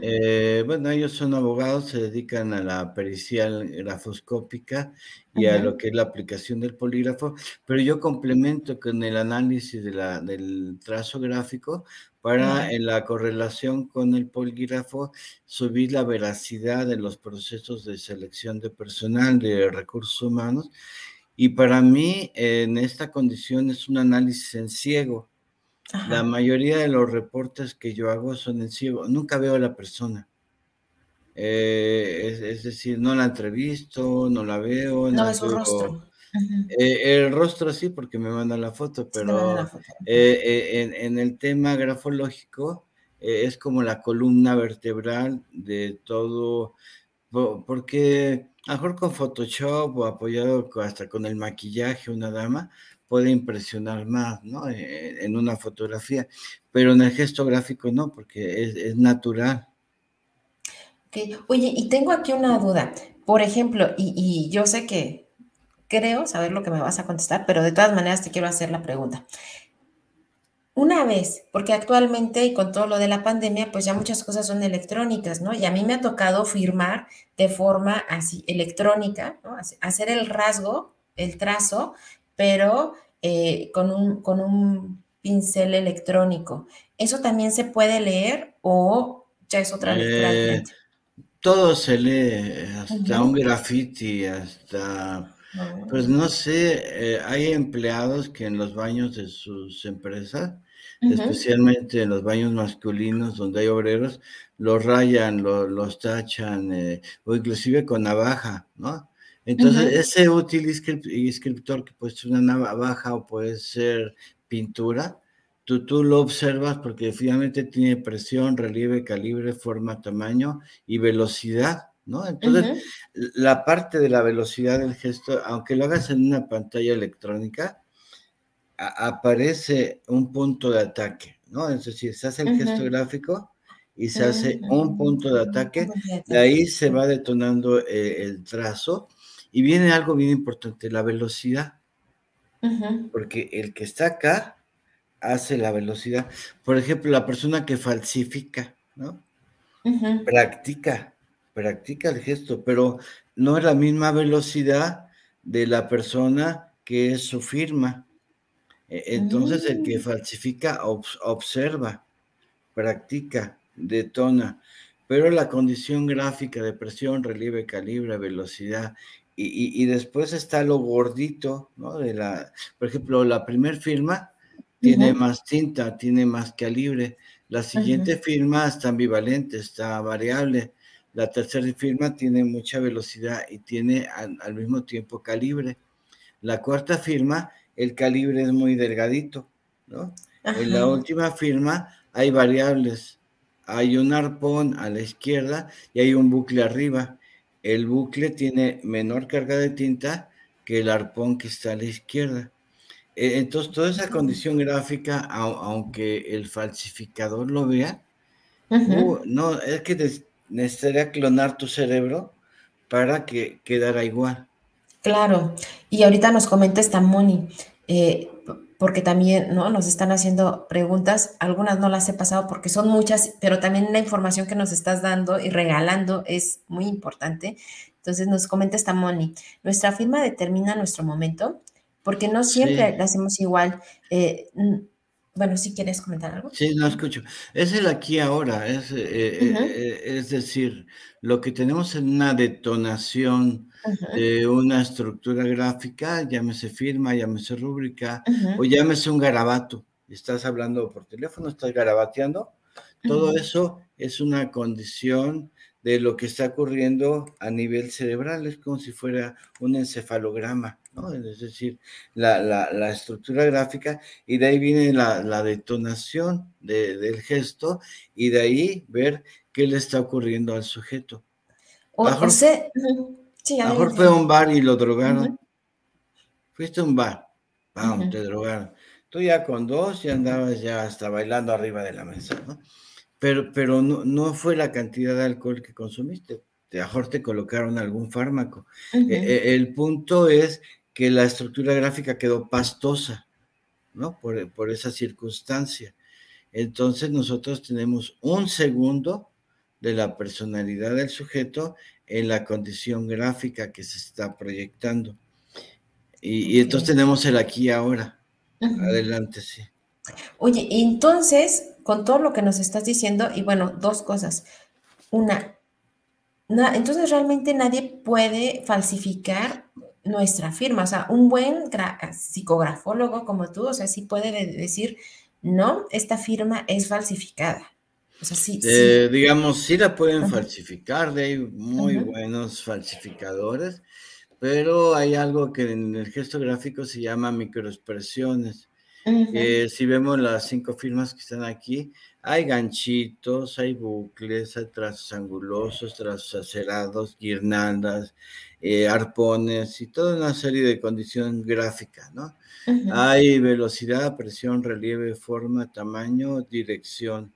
eh, bueno, ellos son abogados, se dedican a la pericial grafoscópica y a lo que es la aplicación del polígrafo, pero yo complemento con el análisis de la, del trazo gráfico para en la correlación con el polígrafo subir la veracidad de los procesos de selección de personal, de recursos humanos. Y para mí, en esta condición es un análisis en ciego. La mayoría de los reportes que yo hago son en ciego, nunca veo a la persona. Eh, es, decir, no la entrevisto, no la veo. No, es su rostro. Eh, el rostro sí, porque me manda la foto, pero eh, en, el tema grafológico es como la columna vertebral de todo, porque a lo mejor con Photoshop o apoyado hasta con el maquillaje una dama, puede impresionar más, ¿no? Eh, en una fotografía, pero en el gesto gráfico no, porque es, natural. Oye, y tengo aquí una duda. Por ejemplo, y, yo sé que creo saber lo que me vas a contestar, pero de todas maneras te quiero hacer la pregunta. Una vez, porque actualmente y con todo lo de la pandemia, pues ya muchas cosas son electrónicas, ¿no? Y a mí me ha tocado firmar de forma así electrónica, ¿no? Hacer el rasgo, el trazo, pero eh, con, un, con un pincel electrónico. ¿Eso también se puede leer o ya es otra lectura? Eh, todo se lee, hasta un graffiti, hasta, pues no sé, eh, hay empleados que en los baños de sus empresas, especialmente en los baños masculinos donde hay obreros, los rayan, los tachan, o inclusive con navaja, ¿no? Entonces, ese útil inscriptor que puede ser una navaja o puede ser pintura, tú, tú lo observas porque finalmente tiene presión, relieve, calibre, forma, tamaño y velocidad, ¿no? Entonces, la parte de la velocidad del gesto, aunque lo hagas en una pantalla electrónica, aparece un punto de ataque, ¿no? Es decir, se hace el gesto gráfico y se hace un punto de ataque, de ahí se va detonando eh, el trazo y viene algo bien importante, la velocidad. Porque el que está acá hace la velocidad. Por ejemplo, la persona que falsifica, ¿no? Practica, practica el gesto, pero no es la misma velocidad de la persona que es su firma. E, entonces, el que mm. falsifica observa practica, detona, pero la condición gráfica de presión, relieve, calibre, velocidad, y, después está lo gordito, ¿no? De la, por ejemplo, la primer firma tiene más tinta, tiene más calibre, la siguiente firma está ambivalente, está variable, la tercera firma tiene mucha velocidad y tiene al mismo tiempo calibre. La cuarta firma, el calibre es muy delgadito, ¿no? En la última firma hay variables. Hay un arpón a la izquierda y hay un bucle arriba. El bucle tiene menor carga de tinta que el arpón que está a la izquierda. E, entonces, toda esa condición gráfica, aunque el falsificador lo vea, uh, no, es que necesitaría clonar tu cerebro para que quedara igual. Claro, y ahorita nos comenta esta Moni, eh, porque también ¿no? nos están haciendo preguntas, algunas no las he pasado porque son muchas, pero también la información que nos estás dando y regalando es muy importante. Entonces nos comenta esta Moni, nuestra firma determina nuestro momento, porque no siempre la hacemos igual. Eh, bueno, si quieres comentar algo. Sí, no escucho. Es el aquí ahora, es, eh, eh, es decir, lo que tenemos en una detonación de una estructura gráfica, llámese firma, llámese rúbrica, o llámese un garabato. Estás hablando por teléfono, estás garabateando. Todo eso es una condición de lo que está ocurriendo a nivel cerebral, es como si fuera un encefalograma es decir, la, estructura gráfica, y de ahí viene la, detonación del gesto, y de ahí ver qué le está ocurriendo al sujeto. O, mejor, fue a un bar y lo drogaron. Fuiste a un bar, vamos, te drogaron. Tú ya con dos ya andabas ya hasta bailando arriba de la mesa, ¿no? Pero, pero no, no fue la cantidad de alcohol que consumiste. A mejor te colocaron algún fármaco. E, e, el punto es que la estructura gráfica quedó pastosa, ¿no? Por, esa circunstancia. Entonces nosotros tenemos un segundo de la personalidad del sujeto en la condición gráfica que se está proyectando. Y, entonces tenemos el aquí ahora. Adelante, sí. Oye, entonces, con todo lo que nos estás diciendo, y bueno, dos cosas. Una, entonces realmente nadie puede falsificar nuestra firma. O sea, un buen psicografólogo como tú, o sea, sí puede decir, no, esta firma es falsificada. O sea, sí, eh, Digamos, sí la pueden falsificar, hay muy buenos falsificadores, pero hay algo que en el gesto gráfico se llama microexpresiones. si vemos las cinco firmas que están aquí, hay ganchitos, hay bucles, hay trazos angulosos, trazos acerados, guirnaldas, eh, arpones y toda una serie de condiciones gráficas, ¿no? Hay velocidad, presión, relieve, forma, tamaño, dirección.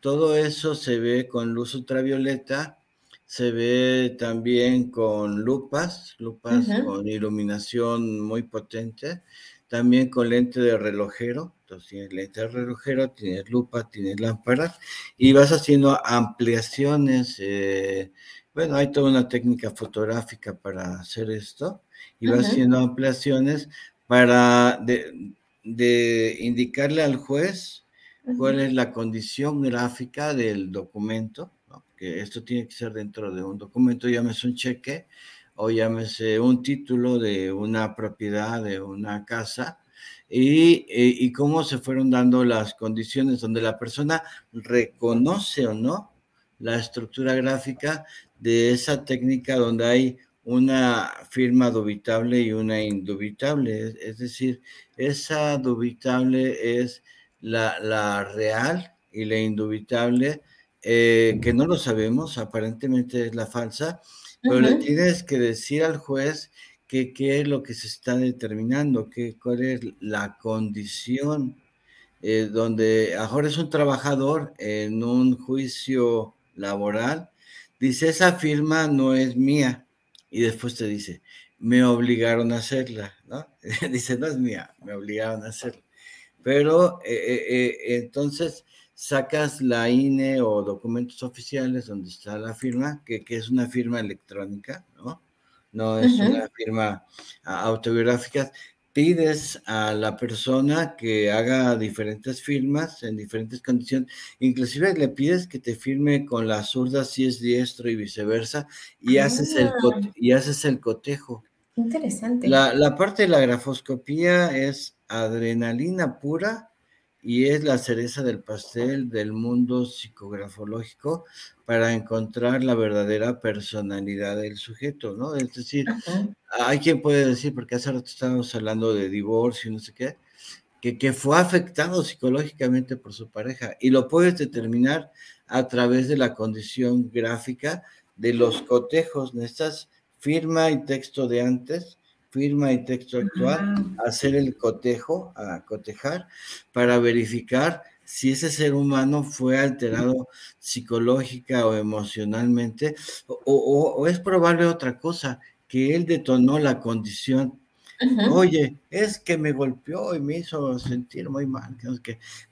Todo eso se ve con luz ultravioleta, se ve también con lupas, lupas con iluminación muy potente, también con lente de relojero. Entonces tienes lente de relojero, tienes lupa, tienes lámparas y vas haciendo ampliaciones. Eh, bueno, hay toda una técnica fotográfica para hacer esto y vas haciendo ampliaciones para de, indicarle al juez cuál es la condición gráfica del documento, que esto tiene que ser dentro de un documento, llámese un cheque o llámese un título de una propiedad, de una casa, y, y, cómo se fueron dando las condiciones donde la persona reconoce o no la estructura gráfica de esa técnica donde hay una firma dubitable y una indubitable. Es, decir, esa dubitable es la, la real y la indubitable, eh, que no lo sabemos, aparentemente es la falsa, pero le tienes que decir al juez que, qué es lo que se está determinando, que, cuál es la condición eh, donde ahora es un trabajador en un juicio laboral dice, esa firma no es mía. Y después te dice, me obligaron a hacerla, ¿no? *laughs* dice, no es mía, me obligaron a hacerla. Pero eh, eh, eh, entonces sacas la INE o documentos oficiales donde está la firma, que, es una firma electrónica, ¿no? No es una firma autobiográfica, pides a la persona que haga diferentes firmas en diferentes condiciones, inclusive le pides que te firme con la zurda si es diestro y viceversa, y, haces, el, Ah. y haces el cotejo. Interesante. La, la parte de la grafoscopía es adrenalina pura y es la cereza del pastel del mundo psicografológico para encontrar la verdadera personalidad del sujeto, ¿no? Es decir, Ajá. hay quien puede decir, porque hace rato estábamos hablando de divorcio y no sé qué, que, que fue afectado psicológicamente por su pareja y lo puedes determinar a través de la condición gráfica de los cotejos. Necesitas firma y texto de antes, firma y texto actual, Ah, hacer el cotejo, a cotejar, para verificar si ese ser humano fue alterado psicológica o emocionalmente, o, o- o es probable otra cosa, que él detonó la condición. Oye, es que me golpeó y me hizo sentir muy mal,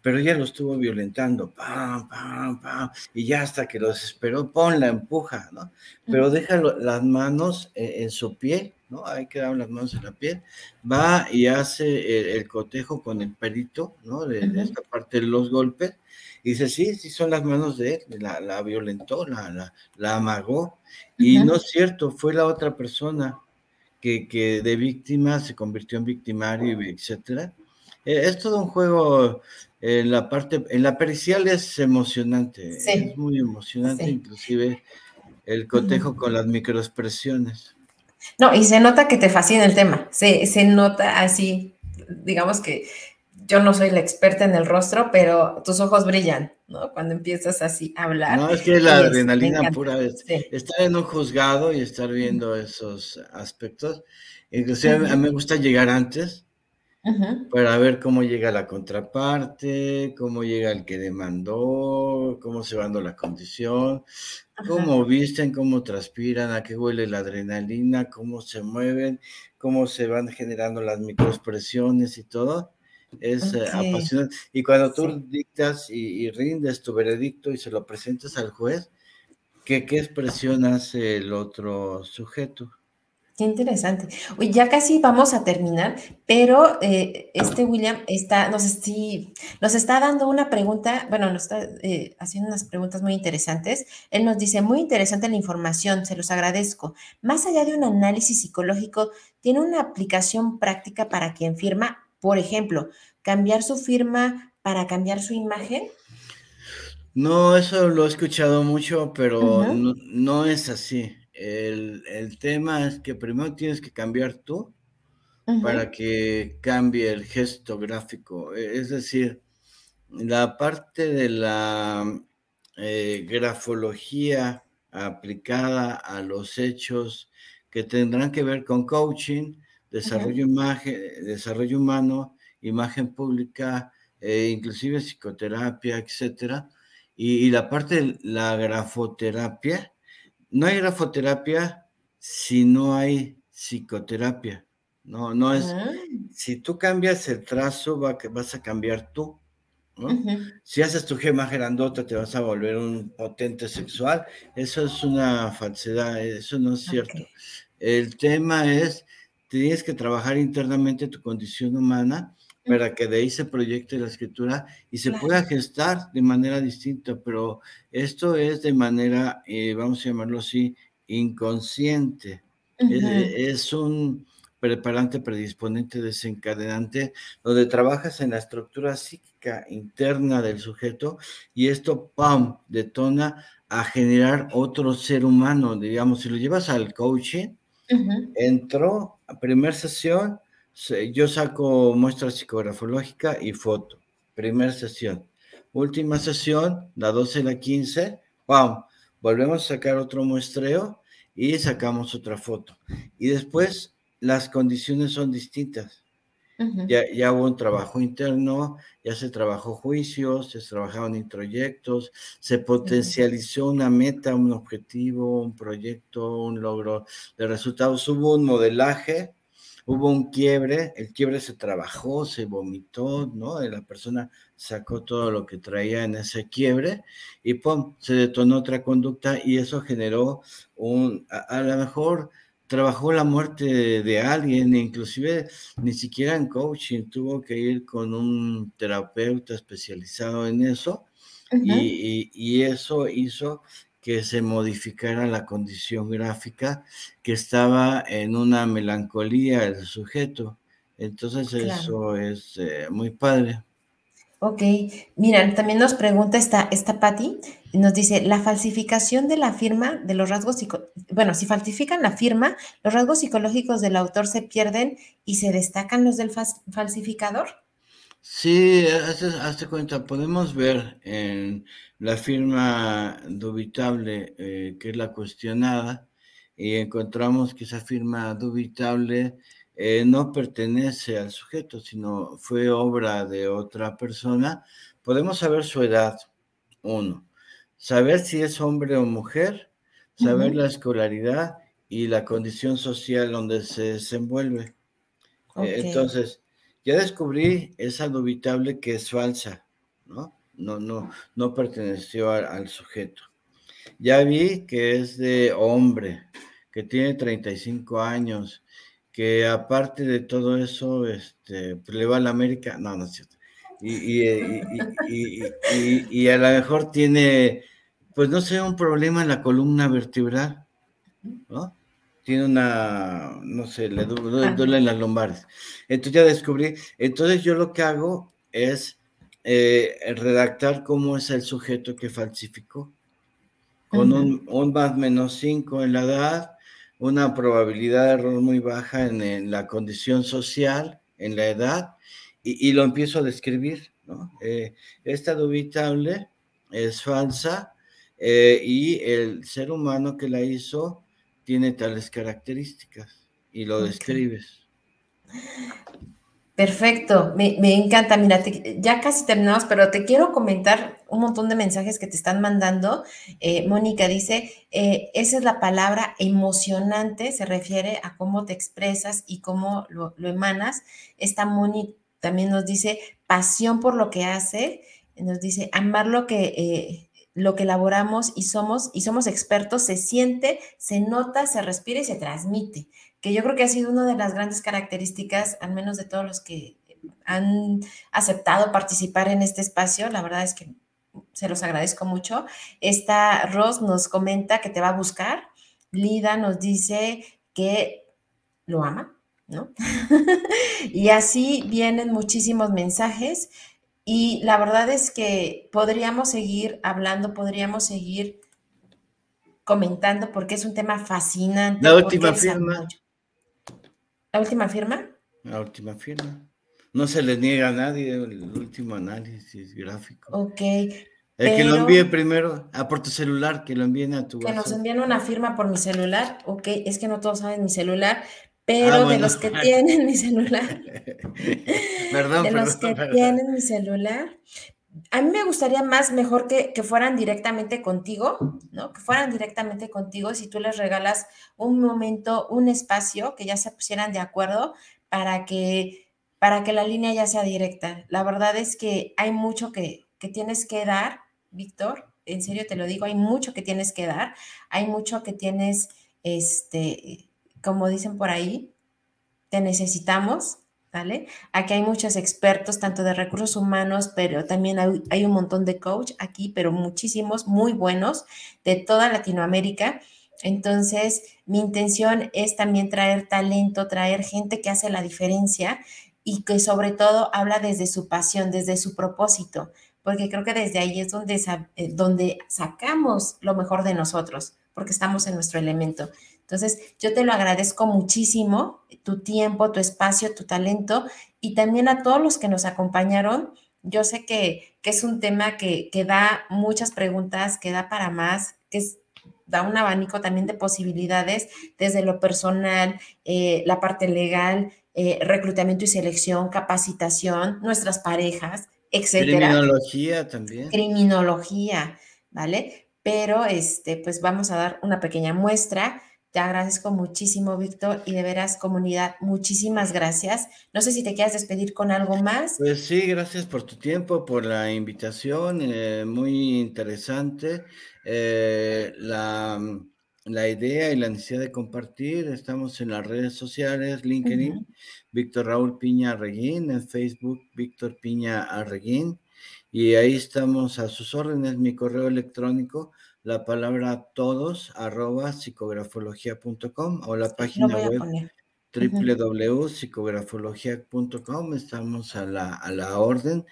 pero ella lo estuvo violentando, pam, pam, pam, y ya hasta que lo desesperó, pon la empuja, ¿no? Pero deja las manos eh, en su piel, ¿no? Ahí quedaron las manos en la piel, va y hace el, el cotejo con el perito, ¿no? De, esta parte de los golpes, y dice, sí, sí son las manos de él, la, la violentó, la, la, la amagó, y no es cierto, fue la otra persona que, que de víctima se convirtió en victimario, etcétera. Eh, es todo un juego, en la parte, en la pericial es emocionante, Sí. es muy emocionante, Sí. inclusive el cotejo con las microexpresiones. No, y se nota que te fascina el tema. Se, se nota así, digamos que yo no soy la experta en el rostro, pero tus ojos brillan, ¿no? Cuando empiezas así a hablar. No, es que la es- adrenalina pura es Sí. estar en un juzgado y estar viendo esos aspectos. Inclusive a mí- a Ujú. mí me gusta llegar antes para ver cómo llega la contraparte, cómo llega el que demandó, cómo se va dando la condición, cómo visten, cómo transpiran, a qué huele la adrenalina, cómo se mueven, cómo se van generando las microexpresiones y todo. Es eh, apasionante. Y cuando tú Sí. dictas y, y rindes tu veredicto y se lo presentas al juez, ¿qué, qué expresión hace el otro sujeto? Qué interesante. Uy, ya casi vamos a terminar, pero eh, este William está, nos, sí, nos está dando una pregunta, bueno, nos está eh, haciendo unas preguntas muy interesantes. Él nos dice, muy interesante la información, se los agradezco. Más allá de un análisis psicológico, ¿tiene una aplicación práctica para quien firma? Por ejemplo, cambiar su firma para cambiar su imagen. No, eso lo he escuchado mucho, pero no, no es así. El, el tema es que primero tienes que cambiar tú para que cambie el gesto gráfico. E- Es decir, la parte de la eh, grafología aplicada a los hechos que tendrán que ver con coaching, desarrollo, imagen, desarrollo humano, imagen pública, eh, inclusive psicoterapia, etcétera. Y, y la parte de la grafoterapia, no hay grafoterapia si no hay psicoterapia. No, no es, mm, si tú cambias el trazo, va, vas a cambiar tú, Si haces tu gema grandota, te vas a volver un potente sexual. Eso es una falsedad, eso no es cierto. El tema es, tienes que trabajar internamente tu condición humana para que de ahí se proyecte la escritura y se Claro. pueda gestar de manera distinta, pero esto es de manera, eh, vamos a llamarlo así, inconsciente. Es un preparante, predisponente, desencadenante, donde trabajas en la estructura psíquica interna del sujeto y esto, ¡pam!, detona a generar otro ser humano. Digamos, si lo llevas al coaching, entró a primer sesión, se- yo saco muestra psicografológica y foto. Primer sesión. Última sesión, la 12 y la 15, ¡pam! Volvemos a sacar otro muestreo y sacamos otra foto. Y después las condiciones son distintas. Ujú. Ya, ya hubo un trabajo interno, ya se trabajó juicios, se trabajaron introyectos, se potencializó una meta, un objetivo, un proyecto, un logro de resultados. Hubo un modelaje, hubo un quiebre, el quiebre se trabajó, se vomitó, ¿no? Y la persona sacó todo lo que traía en ese quiebre y ¡pum! se detonó otra conducta y eso generó un, a, a lo mejor trabajó la muerte de, alguien, inclusive ni siquiera en coaching, tuvo que ir con un terapeuta especializado en eso y, eso hizo que se modificara la condición gráfica, que estaba en una melancolía el sujeto. Entonces eso es eh, muy padre. Ok, mira, también nos pregunta esta, esta Patti, nos dice, la falsificación de la firma de los rasgos, bueno, si falsifican la firma, los rasgos psicológicos del autor se pierden y se destacan los del falsificador. Sí, hazte, cuenta, podemos ver en la firma dubitable, eh, que es la cuestionada, y encontramos que esa firma dubitable eh, no pertenece al sujeto, sino fue obra de otra persona, podemos saber su edad, uno, saber si es hombre o mujer, saber la escolaridad y la condición social donde se desenvuelve. Eh, entonces, ya descubrí esa dubitable que es falsa, ¿no? No, no, no perteneció al sujeto. Ya vi que es de hombre, que tiene 35 años, que aparte de todo eso, este, pues, le va a la América, no, no es cierto. Eh, y, a lo mejor tiene, pues no sé, un problema en la columna vertebral, ¿no? Tiene una, no sé, le duelen las lumbares. Entonces ya descubrí, entonces yo lo que hago es eh, redactar cómo es el sujeto que falsificó, con un, un más menos 5 en la edad, una probabilidad de error muy baja en, la condición social, en la edad, y, lo empiezo a describir. ¿no? Eh, esta dubitable es falsa eh, y el ser humano que la hizo tiene tales características y lo describes. Perfecto, me, encanta. Mira, ya casi terminamos, pero te quiero comentar un montón de mensajes que te están mandando. Eh, Mónica dice, eh, esa es la palabra emocionante, se refiere a cómo te expresas y cómo lo, emanas. Esta Mónica también nos dice pasión por lo que hace, nos dice amar lo que... Eh, lo que elaboramos y somos, y somos expertos, se siente, se nota, se respira y se transmite que yo creo que ha sido una de las grandes características, al menos de todos los que han aceptado participar en este espacio. La verdad es que se los agradezco mucho. Esta Ross nos comenta que te va a buscar. Lida nos dice que lo ama, ¿no? *laughs* y así vienen muchísimos mensajes. Y la verdad es que podríamos seguir hablando, podríamos seguir comentando porque es un tema fascinante. La última firma. ¿La última firma? La última firma. No se le niega a nadie el último análisis gráfico. Ok. El que lo envíe primero, a por tu celular, que lo envíen a tu Que nos envíen una firma por mi celular. Ok, es que no todos saben mi celular, pero ah, de los que tienen mi celular. *laughs* perdón, de los que tienen mi celular, a mí me gustaría más, mejor que, fueran directamente contigo, ¿no? Que fueran directamente contigo si tú les regalas un momento, un espacio, que ya se pusieran de acuerdo para que, para que la línea ya sea directa. La verdad es que hay mucho que, que tienes que dar, Víctor, en serio te lo digo, hay mucho que tienes que dar, hay mucho que tienes, este, como dicen por ahí, te necesitamos, Aquí hay muchos expertos, tanto de recursos humanos, pero también hay, un montón de coach aquí, pero muchísimos, muy buenos, de toda Latinoamérica. Entonces, mi intención es también traer talento, traer gente que hace la diferencia y que sobre todo habla desde su pasión, desde su propósito, porque creo que desde ahí es donde, eh, donde sacamos lo mejor de nosotros, porque estamos en nuestro elemento. Entonces, yo te lo agradezco muchísimo, tu tiempo, tu espacio, tu talento y también a todos los que nos acompañaron. Yo sé que, es un tema que, da muchas preguntas, que da para más, que da un abanico también de posibilidades desde lo personal, eh, la parte legal, eh, reclutamiento y selección, capacitación, nuestras parejas, etcétera. Criminología también. Criminología, ¿vale? Pero este, pues vamos a dar una pequeña muestra te agradezco muchísimo, Víctor, y de veras, comunidad, muchísimas gracias. No sé si te quieras despedir con algo más. Pues sí, gracias por tu tiempo, por la invitación, eh, muy interesante. Eh, la, la idea y la necesidad de compartir. Estamos en las redes sociales, LinkedIn, Víctor Raúl Piña Arreguín, en Facebook, Víctor Piña Arreguín. Y ahí estamos a sus órdenes, mi correo electrónico, la palabra todos, arroba psicografología.com o la página web www.psicografologia.com, estamos a la, a la orden.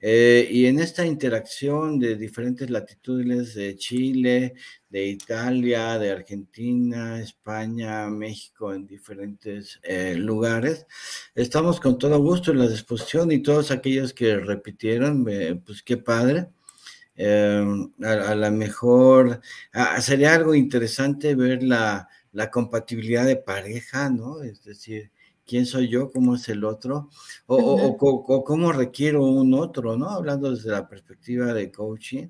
Eh, y en esta interacción de diferentes latitudes de Chile, de Italia, de Argentina, España, México, en diferentes eh, lugares, estamos con todo gusto en la disposición y todos aquellos que repitieron, pues qué padre. Eh, a, lo mejor sería algo interesante ver la, la compatibilidad de pareja, ¿no? Es decir, quién soy yo, cómo es el otro, o, cómo requiero un otro, ¿no? Hablando desde la perspectiva de coaching,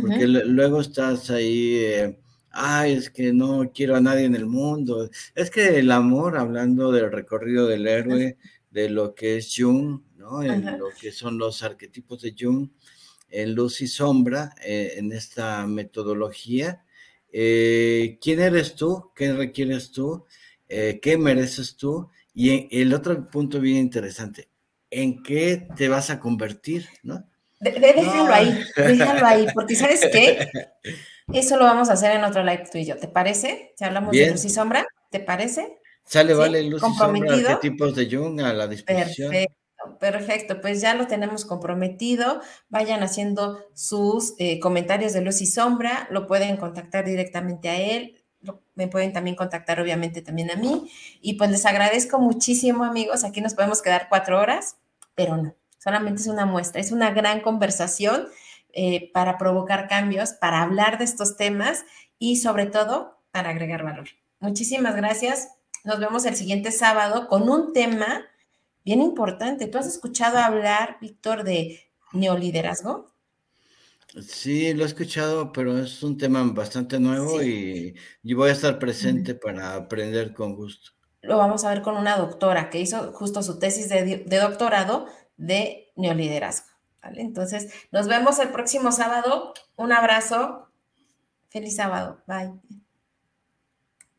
porque luego estás ahí, eh, ay, es que no quiero a nadie en el mundo. Es que el amor, hablando del recorrido del héroe, de lo que es Jung, ¿no? En lo que son los arquetipos de Jung, en luz y sombra, eh, en esta metodología, eh, quién eres tú, qué requieres tú, eh, qué mereces tú, y el otro punto bien interesante, en qué te vas a convertir, ¿no? déjalo ahí, déjalo ahí, porque ¿sabes qué? *laughs* Eso lo vamos a hacer en otro live tú y yo, ¿te parece? Si hablamos de luz y sombra, ¿te parece? Sale, vale, luz y sombra, tipos de Jung a la disposición. Perfecto. Perfecto, pues ya lo tenemos comprometido. Vayan haciendo sus eh, comentarios de luz y sombra, lo pueden contactar directamente a él, me pueden también contactar obviamente también a mí. Y pues les agradezco muchísimo amigos, aquí nos podemos quedar cuatro horas, pero no, solamente es una muestra, es una gran conversación eh, para provocar cambios, para hablar de estos temas y sobre todo para agregar valor. Muchísimas gracias. Nos vemos el siguiente sábado con un tema bien importante. ¿Tú has escuchado hablar, Víctor, de neoliderazgo? Sí, lo he escuchado, pero es un tema bastante nuevo y, voy a estar presente para aprender con gusto. Lo vamos a ver con una doctora que hizo justo su tesis de, doctorado de neoliderazgo. ¿vale? Entonces, nos vemos el próximo sábado. Un abrazo. Feliz sábado. Bye.